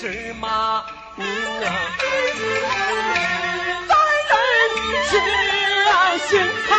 是马啊，在人心啊，心。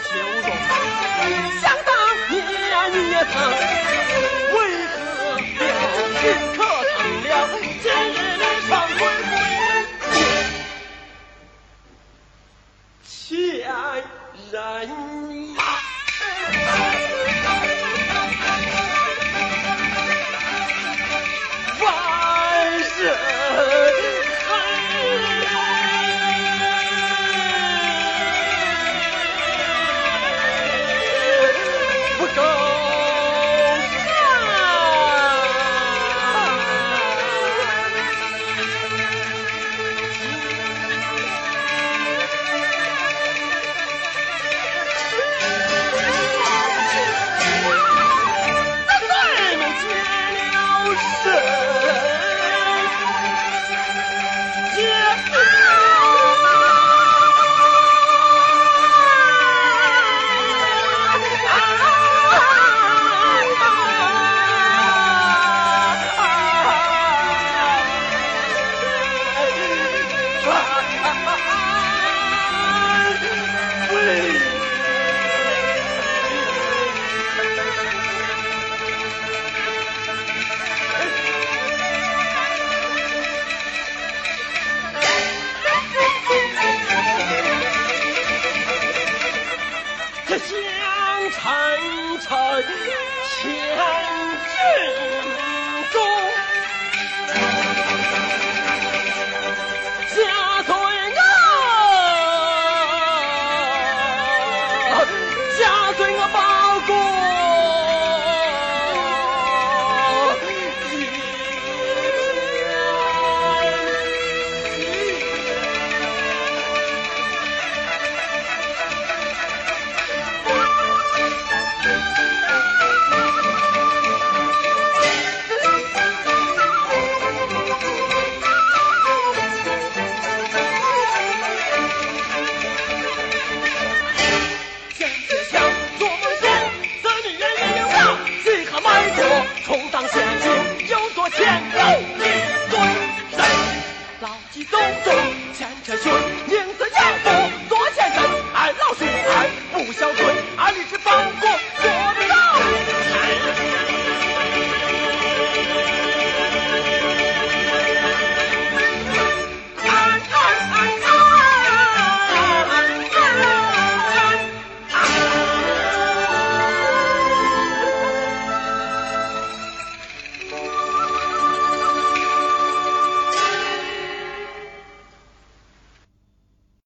秋容。想当年，你也曾为何表亲可成了今日的长？前人呀！臣前进。